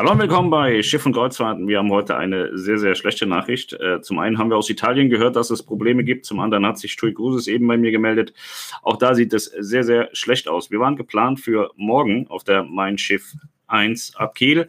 Hallo und willkommen bei Schiff und Kreuzfahrten. Wir haben heute eine sehr, sehr schlechte Nachricht. Äh, zum einen haben wir aus Italien gehört, dass es Probleme gibt. Zum anderen hat sich Tui Cruises eben bei mir gemeldet. Auch da sieht es sehr, sehr schlecht aus. Wir waren geplant für morgen auf der Mein Schiff 1 ab Kiel.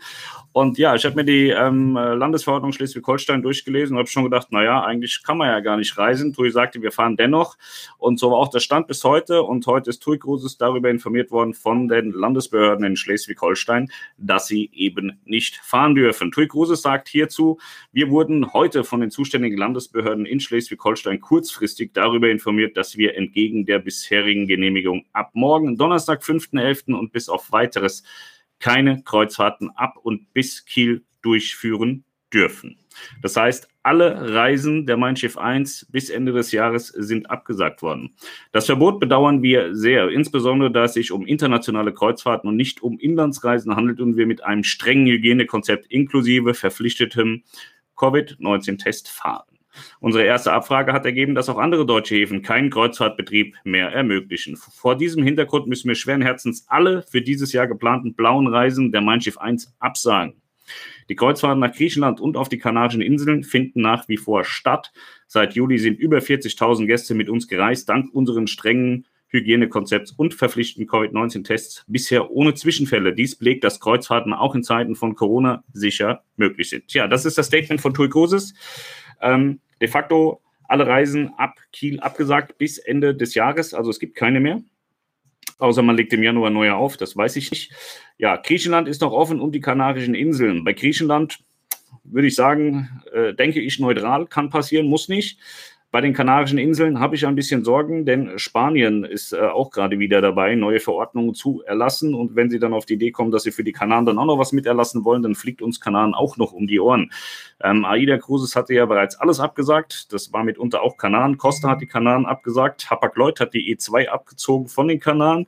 Und ja, ich habe mir die ähm, Landesverordnung Schleswig-Holstein durchgelesen und habe schon gedacht, naja, eigentlich kann man ja gar nicht reisen. TUI sagte, wir fahren dennoch. Und so war auch der Stand bis heute. Und heute ist TUI Cruises darüber informiert worden von den Landesbehörden in Schleswig-Holstein, dass sie eben nicht fahren dürfen. TUI Cruises sagt hierzu, wir wurden heute von den zuständigen Landesbehörden in Schleswig-Holstein kurzfristig darüber informiert, dass wir entgegen der bisherigen Genehmigung ab morgen, Donnerstag, 5.11. und bis auf weiteres keine Kreuzfahrten ab und bis Kiel durchführen dürfen. Das heißt, alle Reisen der Mein Schiff 1 bis Ende des Jahres sind abgesagt worden. Das Verbot bedauern wir sehr, insbesondere da es sich um internationale Kreuzfahrten und nicht um Inlandsreisen handelt und wir mit einem strengen Hygienekonzept inklusive verpflichtetem Covid-19-Test fahren. Unsere erste Abfrage hat ergeben, dass auch andere deutsche Häfen keinen Kreuzfahrtbetrieb mehr ermöglichen. Vor diesem Hintergrund müssen wir schweren Herzens alle für dieses Jahr geplanten blauen Reisen der Mein Schiff 1 absagen. Die Kreuzfahrten nach Griechenland und auf die Kanarischen Inseln finden nach wie vor statt. Seit Juli sind über 40.000 Gäste mit uns gereist, dank unseren strengen Hygienekonzepts und verpflichtenden Covid-19-Tests bisher ohne Zwischenfälle. Dies belegt, dass Kreuzfahrten auch in Zeiten von Corona sicher möglich sind. Ja, das ist das Statement von TUI Cruises. Ähm, de facto alle Reisen ab Kiel abgesagt bis Ende des Jahres. Also es gibt keine mehr. Außer man legt im Januar neue auf, das weiß ich nicht. Ja, Griechenland ist noch offen und die Kanarischen Inseln. Bei Griechenland würde ich sagen, äh, denke ich neutral, kann passieren, muss nicht. Bei den Kanarischen Inseln habe ich ein bisschen Sorgen, denn Spanien ist äh, auch gerade wieder dabei, neue Verordnungen zu erlassen. Und wenn sie dann auf die Idee kommen, dass sie für die Kanaren dann auch noch was miterlassen wollen, dann fliegt uns Kanaren auch noch um die Ohren. Ähm, Aida Cruises hatte ja bereits alles abgesagt. Das war mitunter auch Kanaren. Costa hat die Kanaren abgesagt. Hapag-Lloyd hat die E2 abgezogen von den Kanaren.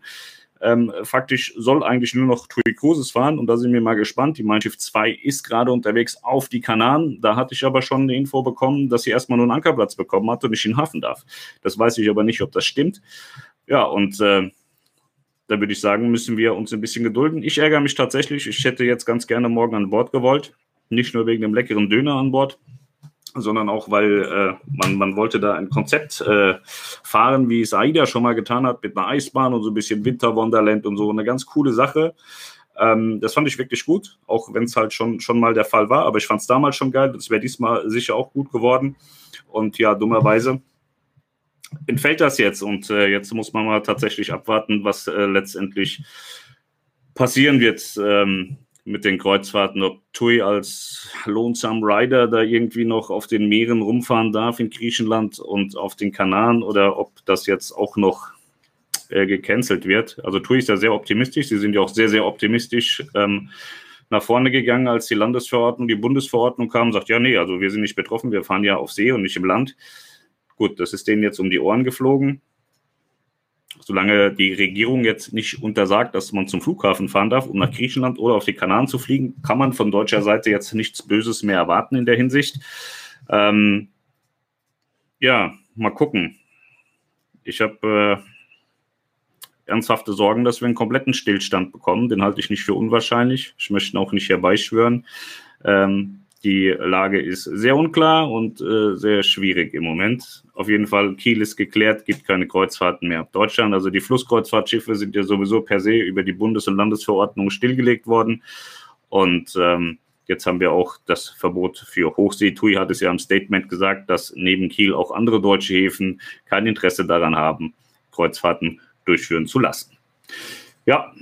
Ähm, faktisch soll eigentlich nur noch TUI Cruises fahren und da sind wir mal gespannt. Die Mein Schiff 2 ist gerade unterwegs auf die Kanaren. Da hatte ich aber schon eine Info bekommen, dass sie erstmal nur einen Ankerplatz bekommen hat und nicht in den Hafen darf. Das weiß ich aber nicht, ob das stimmt. Ja, und äh, da würde ich sagen, müssen wir uns ein bisschen gedulden. Ich ärgere mich tatsächlich. Ich hätte jetzt ganz gerne morgen an Bord gewollt. Nicht nur wegen dem leckeren Döner an Bord, sondern auch, weil äh, man, man wollte da ein Konzept äh, fahren, wie es AIDA schon mal getan hat, mit einer Eisbahn und so ein bisschen Winterwonderland und so. Eine ganz coole Sache. Ähm, das fand ich wirklich gut, auch wenn es halt schon, schon mal der Fall war. Aber ich fand es damals schon geil. Das wäre diesmal sicher auch gut geworden. Und ja, dummerweise entfällt das jetzt. Und äh, jetzt muss man mal tatsächlich abwarten, was äh, letztendlich passieren wird. Ähm, mit den Kreuzfahrten, ob TUI als Lonesome Rider da irgendwie noch auf den Meeren rumfahren darf in Griechenland und auf den Kanaren oder ob das jetzt auch noch äh, gecancelt wird. Also TUI ist ja sehr optimistisch. Sie sind ja auch sehr, sehr optimistisch ähm, nach vorne gegangen, als die Landesverordnung, die Bundesverordnung kam, sagt, ja, nee, also wir sind nicht betroffen, wir fahren ja auf See und nicht im Land. Gut, das ist denen jetzt um die Ohren geflogen solange die Regierung jetzt nicht untersagt, dass man zum Flughafen fahren darf, um nach Griechenland oder auf die Kanaren zu fliegen, kann man von deutscher Seite jetzt nichts Böses mehr erwarten in der Hinsicht. Ähm, ja, mal gucken. Ich habe äh, ernsthafte Sorgen, dass wir einen kompletten Stillstand bekommen. Den halte ich nicht für unwahrscheinlich. Ich möchte ihn auch nicht herbeischwören. Ähm, die Lage ist sehr unklar und äh, sehr schwierig im Moment. Auf jeden Fall, Kiel ist geklärt, gibt keine Kreuzfahrten mehr ab Deutschland. Also die Flusskreuzfahrtschiffe sind ja sowieso per se über die Bundes- und Landesverordnung stillgelegt worden. Und ähm, jetzt haben wir auch das Verbot für Hochsee. TUI hat es ja im Statement gesagt, dass neben Kiel auch andere deutsche Häfen kein Interesse daran haben, Kreuzfahrten durchführen zu lassen. Ja,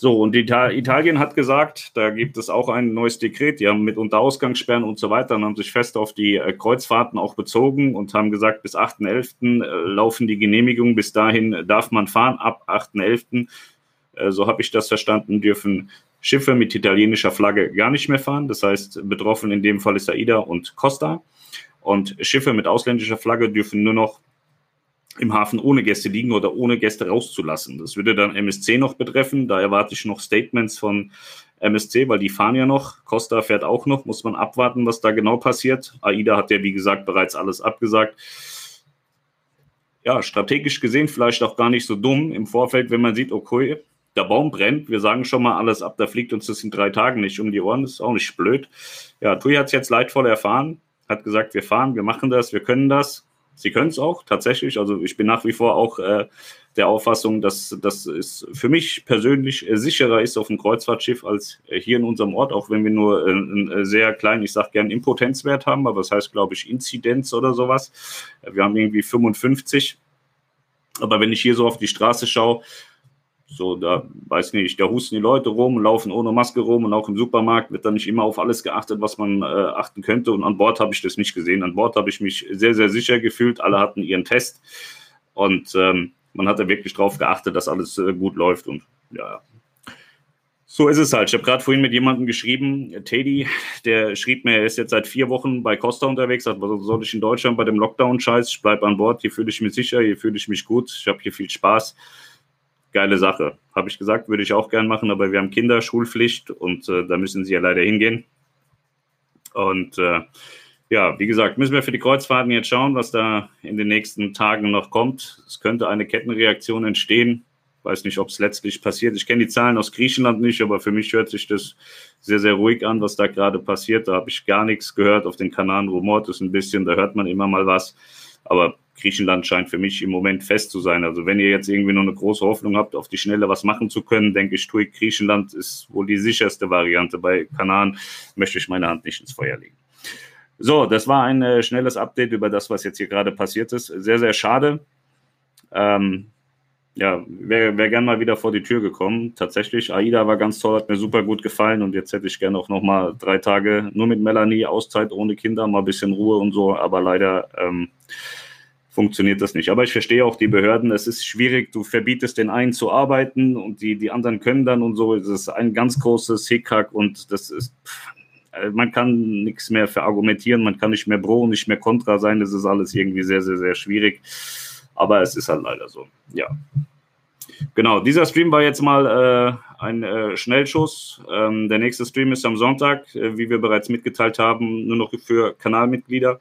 so, und Italien hat gesagt, da gibt es auch ein neues Dekret, die haben mit Unterausgangssperren und so weiter und haben sich fest auf die äh, Kreuzfahrten auch bezogen und haben gesagt, bis 8.11. Äh, laufen die Genehmigungen, bis dahin darf man fahren, ab 8.11. Äh, so habe ich das verstanden, dürfen Schiffe mit italienischer Flagge gar nicht mehr fahren. Das heißt, betroffen in dem Fall ist AIDA und Costa. Und Schiffe mit ausländischer Flagge dürfen nur noch im Hafen ohne Gäste liegen oder ohne Gäste rauszulassen. Das würde dann MSC noch betreffen. Da erwarte ich noch Statements von MSC, weil die fahren ja noch. Costa fährt auch noch. Muss man abwarten, was da genau passiert. AIDA hat ja, wie gesagt, bereits alles abgesagt. Ja, strategisch gesehen vielleicht auch gar nicht so dumm im Vorfeld, wenn man sieht, okay, der Baum brennt, wir sagen schon mal alles ab, da fliegt uns das in drei Tagen nicht um die Ohren, das ist auch nicht blöd. Ja, Tui hat es jetzt leidvoll erfahren, hat gesagt, wir fahren, wir machen das, wir können das. Sie können es auch tatsächlich. Also ich bin nach wie vor auch äh, der Auffassung, dass das ist für mich persönlich äh, sicherer ist auf dem Kreuzfahrtschiff als äh, hier in unserem Ort, auch wenn wir nur einen äh, sehr kleinen, ich sage gern Impotenzwert haben, aber das heißt, glaube ich, Inzidenz oder sowas. Wir haben irgendwie 55. Aber wenn ich hier so auf die Straße schaue, so, da weiß nicht, da husten die Leute rum, laufen ohne Maske rum und auch im Supermarkt wird dann nicht immer auf alles geachtet, was man äh, achten könnte. Und an Bord habe ich das nicht gesehen. An Bord habe ich mich sehr, sehr sicher gefühlt. Alle hatten ihren Test und ähm, man hat da wirklich drauf geachtet, dass alles äh, gut läuft. Und ja, so ist es halt. Ich habe gerade vorhin mit jemandem geschrieben, Teddy, der schrieb mir, er ist jetzt seit vier Wochen bei Costa unterwegs, sagt, was soll ich in Deutschland bei dem Lockdown-Scheiß? Ich bleibe an Bord, hier fühle ich mich sicher, hier fühle ich mich gut, ich habe hier viel Spaß geile Sache. Habe ich gesagt, würde ich auch gern machen, aber wir haben Kinder, Schulpflicht und äh, da müssen sie ja leider hingehen. Und äh, ja, wie gesagt, müssen wir für die Kreuzfahrten jetzt schauen, was da in den nächsten Tagen noch kommt. Es könnte eine Kettenreaktion entstehen. Weiß nicht, ob es letztlich passiert. Ich kenne die Zahlen aus Griechenland nicht, aber für mich hört sich das sehr, sehr ruhig an, was da gerade passiert. Da habe ich gar nichts gehört. Auf den Kanaren rumort es ein bisschen, da hört man immer mal was. Aber Griechenland scheint für mich im Moment fest zu sein. Also wenn ihr jetzt irgendwie nur eine große Hoffnung habt, auf die Schnelle was machen zu können, denke ich, tue Griechenland ist wohl die sicherste Variante. Bei Kanaren möchte ich meine Hand nicht ins Feuer legen. So, das war ein äh, schnelles Update über das, was jetzt hier gerade passiert ist. Sehr, sehr schade. Ähm, ja, wäre wär gern mal wieder vor die Tür gekommen. Tatsächlich, AIDA war ganz toll, hat mir super gut gefallen und jetzt hätte ich gerne auch noch mal drei Tage nur mit Melanie, Auszeit ohne Kinder, mal ein bisschen Ruhe und so, aber leider ähm, funktioniert das nicht. Aber ich verstehe auch die Behörden, es ist schwierig, du verbietest den einen zu arbeiten und die, die anderen können dann und so. Das ist ein ganz großes Hickhack und das ist, äh, man kann nichts mehr verargumentieren, man kann nicht mehr pro nicht mehr kontra sein, das ist alles irgendwie sehr, sehr, sehr schwierig. Aber es ist halt leider so, ja. Genau, dieser Stream war jetzt mal äh, ein äh, Schnellschuss. Ähm, der nächste Stream ist am Sonntag, äh, wie wir bereits mitgeteilt haben, nur noch für Kanalmitglieder.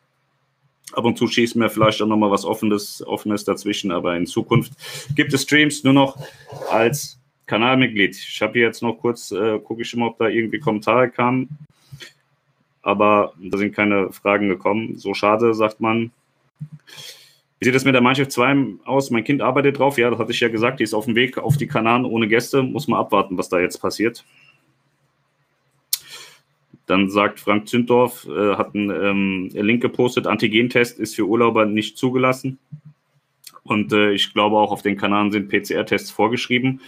Ab und zu schießen wir vielleicht auch nochmal was Offenes, Offenes dazwischen, aber in Zukunft gibt es Streams nur noch als Kanalmitglied. Ich habe hier jetzt noch kurz, äh, gucke ich immer, ob da irgendwie Kommentare kamen, aber da sind keine Fragen gekommen. So schade, sagt man. Wie sieht es mit der Mannschaft 2 aus? Mein Kind arbeitet drauf. Ja, das hatte ich ja gesagt. Die ist auf dem Weg auf die Kanaren ohne Gäste. Muss man abwarten, was da jetzt passiert. Dann sagt Frank Zündorf, äh, hat einen ähm, Link gepostet, Antigentest ist für Urlauber nicht zugelassen. Und äh, ich glaube auch auf den Kanaren sind PCR-Tests vorgeschrieben.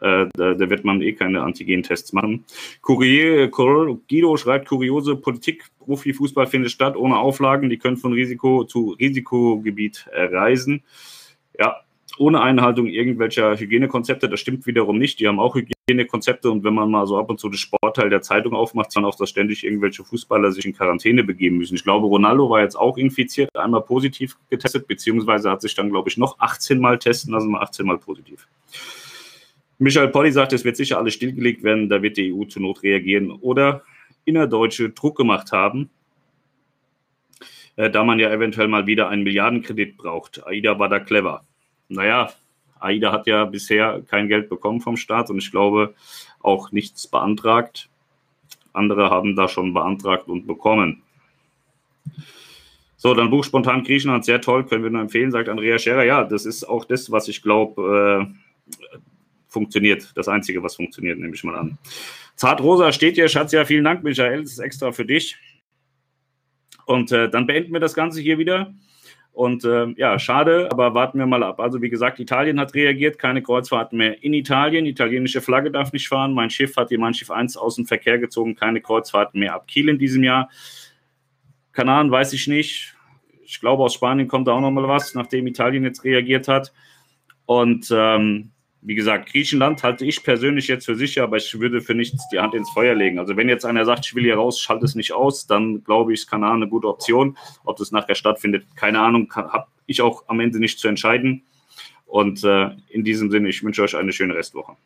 Äh, da, da, wird man eh keine Antigen-Tests machen. Kurier, Guido schreibt, kuriose Politik, Profifußball findet statt ohne Auflagen. Die können von Risiko zu Risikogebiet reisen. Ja, ohne Einhaltung irgendwelcher Hygienekonzepte. Das stimmt wiederum nicht. Die haben auch Hygienekonzepte und wenn man mal so ab und zu das Sportteil der Zeitung aufmacht, dann auch, dass ständig irgendwelche Fußballer sich in Quarantäne begeben müssen. Ich glaube, Ronaldo war jetzt auch infiziert, einmal positiv getestet, beziehungsweise hat sich dann, glaube ich, noch 18 Mal testen lassen, 18 Mal positiv. Michael Polly sagt, es wird sicher alles stillgelegt werden, da wird die EU zur Not reagieren oder innerdeutsche Druck gemacht haben, äh, da man ja eventuell mal wieder einen Milliardenkredit braucht. AIDA war da clever naja, AIDA hat ja bisher kein Geld bekommen vom Staat und ich glaube auch nichts beantragt. Andere haben da schon beantragt und bekommen. So, dann Buch Spontan Griechenland, sehr toll, können wir nur empfehlen, sagt Andrea Scherer. Ja, das ist auch das, was ich glaube, äh, funktioniert. Das Einzige, was funktioniert, nehme ich mal an. Zartrosa steht hier, Schatz, ja, vielen Dank, Michael, das ist extra für dich. Und äh, dann beenden wir das Ganze hier wieder. Und äh, ja, schade, aber warten wir mal ab. Also wie gesagt, Italien hat reagiert, keine Kreuzfahrten mehr in Italien. Italienische Flagge darf nicht fahren. Mein Schiff hat die Mein Schiff 1 aus dem Verkehr gezogen, keine Kreuzfahrten mehr ab Kiel in diesem Jahr. Kanaren weiß ich nicht. Ich glaube, aus Spanien kommt da auch noch mal was, nachdem Italien jetzt reagiert hat. Und ähm, wie gesagt, Griechenland halte ich persönlich jetzt für sicher, aber ich würde für nichts die Hand ins Feuer legen. Also wenn jetzt einer sagt, ich will hier raus, schalte es nicht aus, dann glaube ich, ist Kanal eine gute Option. Ob das nachher stattfindet, keine Ahnung, habe ich auch am Ende nicht zu entscheiden. Und äh, in diesem Sinne, ich wünsche euch eine schöne Restwoche.